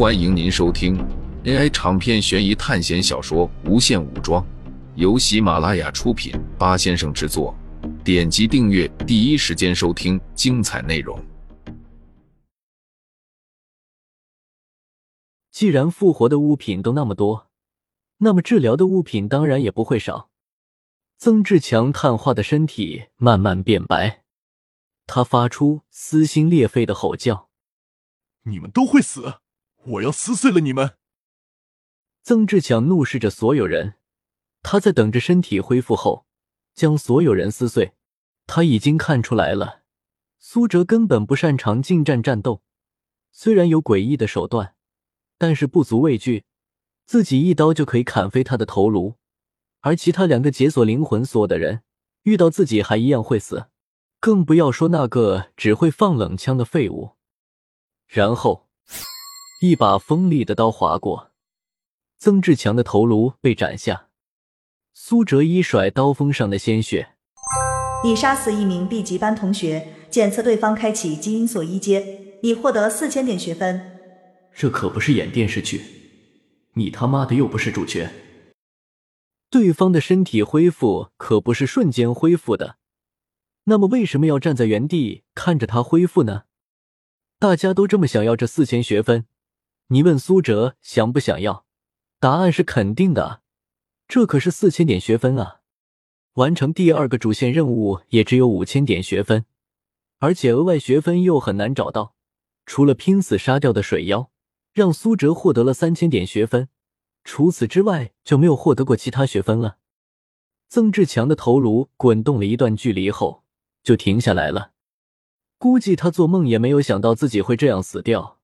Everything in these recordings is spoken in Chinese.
欢迎您收听 AI 长篇悬疑探险小说《无限武装》，由喜马拉雅出品，八先生制作。点击订阅，第一时间收听精彩内容。既然复活的物品都那么多，那么治疗的物品当然也不会少。曾志强碳化的身体慢慢变白，他发出撕心裂肺的吼叫：“你们都会死！我要撕碎了你们！”曾志强怒视着所有人，他在等着身体恢复后将所有人撕碎。他已经看出来了，苏哲根本不擅长近战战斗，虽然有诡异的手段。但是不足畏惧，自己一刀就可以砍飞他的头颅，而其他两个解锁灵魂锁的人遇到自己还一样会死，更不要说那个只会放冷枪的废物。然后，一把锋利的刀划过，曾志强的头颅被斩下。苏哲一甩刀锋上的鲜血，你杀死一名 B 级班同学，检测对方开启基因锁一阶，你获得四千点学分。这可不是演电视剧，你他妈的又不是主角。对方的身体恢复可不是瞬间恢复的，那么为什么要站在原地看着他恢复呢？大家都这么想要这四千学分，你问苏哲想不想要？答案是肯定的，这可是四千点学分啊！完成第二个主线任务也只有五千点学分，而且额外学分又很难找到，除了拼死杀掉的水妖。让苏哲获得了三千点学分，除此之外就没有获得过其他学分了。曾志强的头颅滚动了一段距离后就停下来了，估计他做梦也没有想到自己会这样死掉。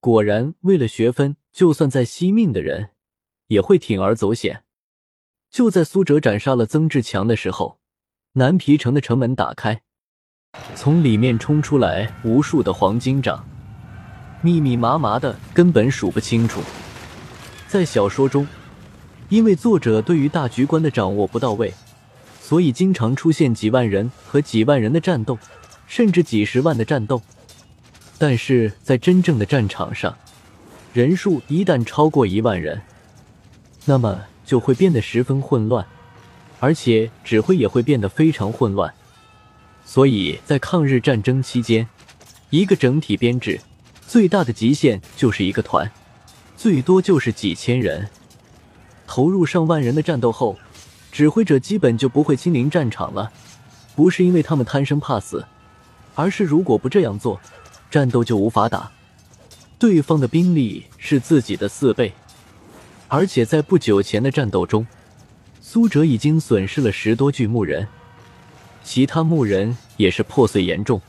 果然，为了学分，就算再惜命的人也会铤而走险。就在苏哲斩杀了曾志强的时候，南皮城的城门打开，从里面冲出来无数的黄金掌。密密麻麻的，根本数不清楚。在小说中，因为作者对于大局观的掌握不到位，所以经常出现几万人和几万人的战斗，甚至几十万的战斗。但是在真正的战场上，人数一旦超过一万人，那么就会变得十分混乱，而且指挥也会变得非常混乱。所以在抗日战争期间，一个整体编制。最大的极限就是一个团，最多就是几千人。投入上万人的战斗后，指挥者基本就不会亲临战场了。不是因为他们贪生怕死，而是如果不这样做，战斗就无法打。对方的兵力是自己的四倍，而且在不久前的战斗中，苏哲已经损失了十多具木人，其他木人也是破碎严重。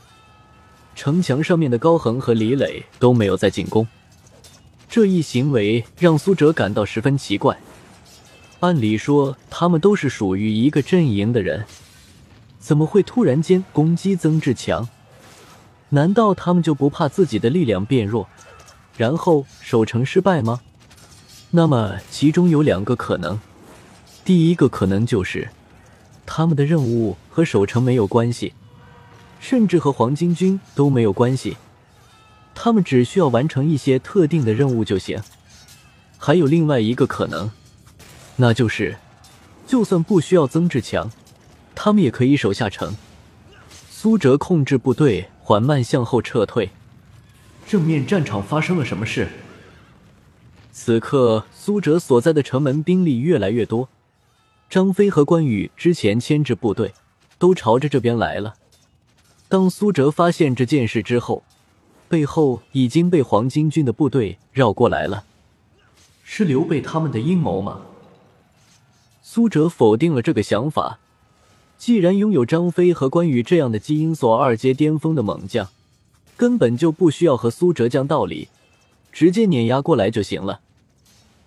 城墙上面的高恒和李磊都没有再进攻，这一行为让苏哲感到十分奇怪。按理说，他们都是属于一个阵营的人，怎么会突然间攻击曾志强？难道他们就不怕自己的力量变弱，然后守城失败吗？那么，其中有两个可能：第一个可能就是他们的任务和守城没有关系。甚至和黄巾军都没有关系，他们只需要完成一些特定的任务就行。还有另外一个可能，那就是，就算不需要曾志强，他们也可以守下城。苏哲控制部队缓慢向后撤退。正面战场发生了什么事？此刻，苏哲所在的城门兵力越来越多，张飞和关羽之前牵制部队都朝着这边来了。当苏哲发现这件事之后，背后已经被黄巾军的部队绕过来了。是刘备他们的阴谋吗？苏哲否定了这个想法。既然拥有张飞和关羽这样的基因锁二阶巅峰的猛将，根本就不需要和苏哲讲道理，直接碾压过来就行了。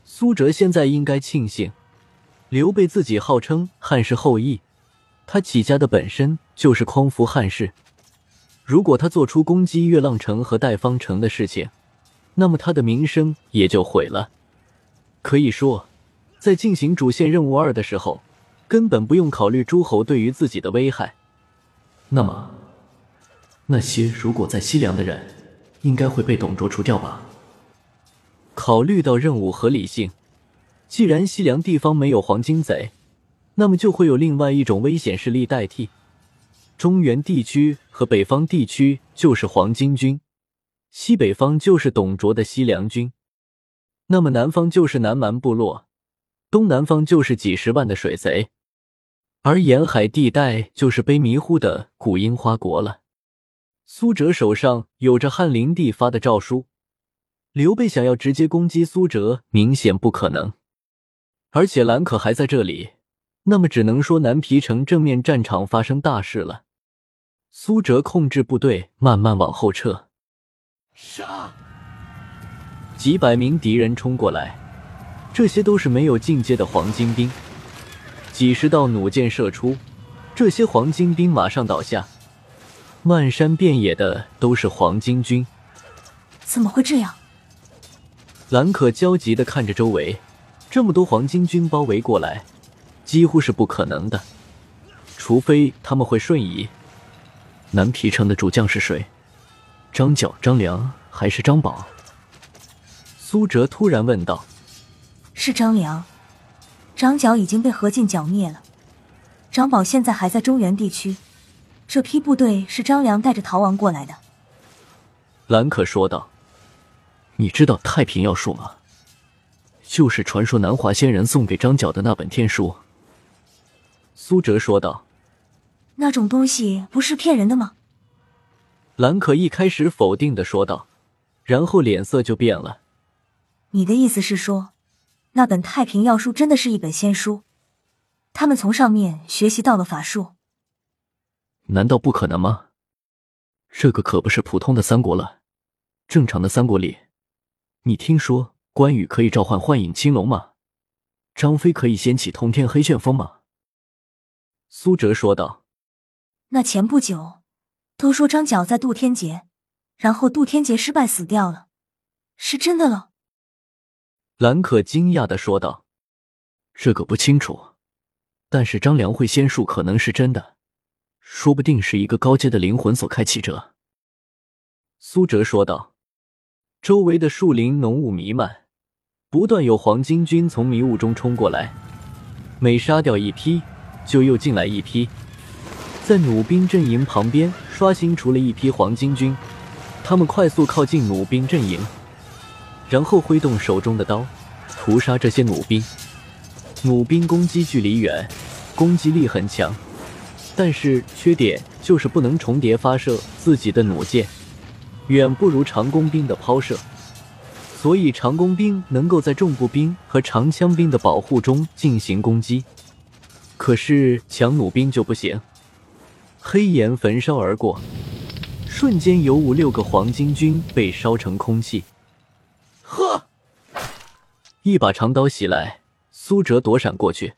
苏哲现在应该庆幸，刘备自己号称汉室后裔，他起家的本身就是匡扶汉室。如果他做出攻击月浪城和代方城的事情，那么他的名声也就毁了。可以说，在进行主线任务二的时候，根本不用考虑诸侯对于自己的危害。那么，那些如果在西凉的人，应该会被董卓除掉吧？考虑到任务合理性，既然西凉地方没有黄金贼，那么就会有另外一种危险势力代替。中原地区和北方地区就是黄巾军，西北方就是董卓的西凉军，那么南方就是南蛮部落，东南方就是几十万的水贼，而沿海地带就是被迷糊的古樱花国了。苏哲手上有着汉灵帝发的诏书，刘备想要直接攻击苏哲，明显不可能。而且兰可还在这里，那么只能说南皮城正面战场发生大事了。苏哲控制部队慢慢往后撤，杀！几百名敌人冲过来，这些都是没有进阶的黄金兵。几十道弩箭射出，这些黄金兵马上倒下。漫山遍野的都是黄金军，怎么会这样？兰可焦急的看着周围，这么多黄金军包围过来，几乎是不可能的，除非他们会瞬移。南皮城的主将是谁？张角、张良还是张宝？苏哲突然问道。是张良，张角已经被何进剿灭了，张宝现在还在中原地区。这批部队是张良带着逃亡过来的，兰可说道：“你知道太平要术吗？就是传说南华仙人送给张角的那本天书。”苏哲说道：“那种东西不是骗人的吗？”兰可一开始否定的说道，然后脸色就变了：“你的意思是说，那本太平要术真的是一本仙书？他们从上面学习到了法术？”难道不可能吗？这个可不是普通的三国了。正常的三国里，你听说关羽可以召唤幻影青龙吗？张飞可以掀起通天黑旋风吗？苏哲说道。那前不久，都说张角在渡天劫，然后渡天劫失败死掉了，是真的了？兰可惊讶的说道。这个不清楚，但是张良会仙术可能是真的。说不定是一个高阶的灵魂所开启者。”苏哲说道。周围的树林浓雾弥漫，不断有黄巾军从迷雾中冲过来，每杀掉一批，就又进来一批，在弩兵阵营旁边刷新出了一批黄巾军。他们快速靠近弩兵阵营，然后挥动手中的刀，屠杀这些弩兵。弩兵攻击距离远，攻击力很强。但是缺点就是不能重叠发射自己的弩箭，远不如长弓兵的抛射。所以长弓兵能够在重步兵和长枪兵的保护中进行攻击，可是强弩兵就不行。黑炎焚烧而过，瞬间有五六个黄巾军被烧成空气。呵，一把长刀袭来，苏哲躲闪过去。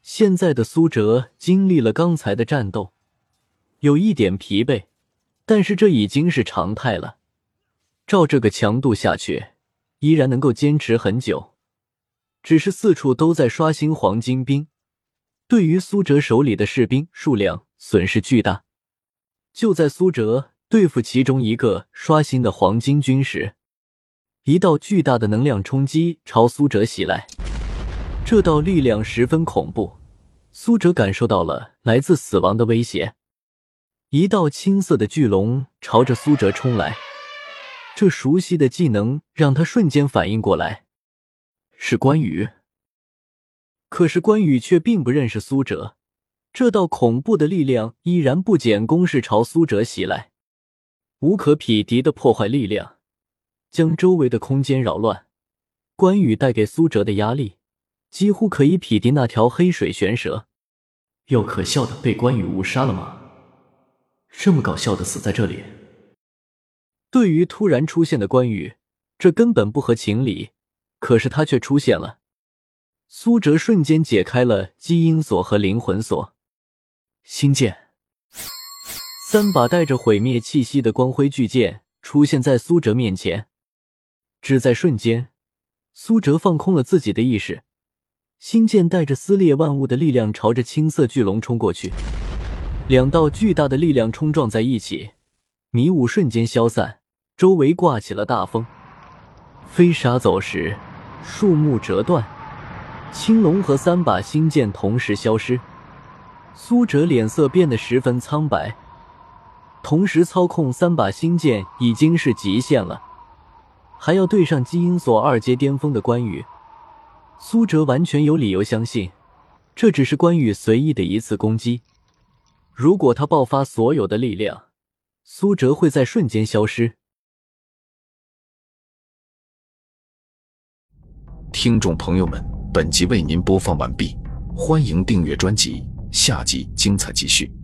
现在的苏哲经历了刚才的战斗，有一点疲惫，但是这已经是常态了。照这个强度下去，依然能够坚持很久。只是四处都在刷新黄金兵，对于苏哲手里的士兵数量损失巨大。就在苏哲对付其中一个刷新的黄金军时，一道巨大的能量冲击朝苏哲袭来。这道力量十分恐怖，苏哲感受到了来自死亡的威胁。一道青色的巨龙朝着苏哲冲来，这熟悉的技能让他瞬间反应过来，是关羽。可是关羽却并不认识苏哲，这道恐怖的力量依然不减攻势朝苏哲袭来，无可匹敌的破坏力量将周围的空间扰乱。关羽带给苏哲的压力。几乎可以匹敌那条黑水玄蛇，又可笑的被关羽误杀了吗？这么搞笑的死在这里。对于突然出现的关羽，这根本不合情理，可是他却出现了。苏哲瞬间解开了基因锁和灵魂锁，星剑，三把带着毁灭气息的光辉巨剑出现在苏哲面前。只在瞬间，苏哲放空了自己的意识。星剑带着撕裂万物的力量，朝着青色巨龙冲过去。两道巨大的力量冲撞在一起，迷雾瞬间消散，周围刮起了大风。飞沙走石，树木折断，青龙和三把星剑同时消失。苏哲脸色变得十分苍白，同时操控三把星剑已经是极限了，还要对上基因锁二阶巅峰的关羽，苏哲完全有理由相信，这只是关羽随意的一次攻击。如果他爆发所有的力量，苏哲会在瞬间消失。听众朋友们，本集为您播放完毕，欢迎订阅专辑。下集精彩继续。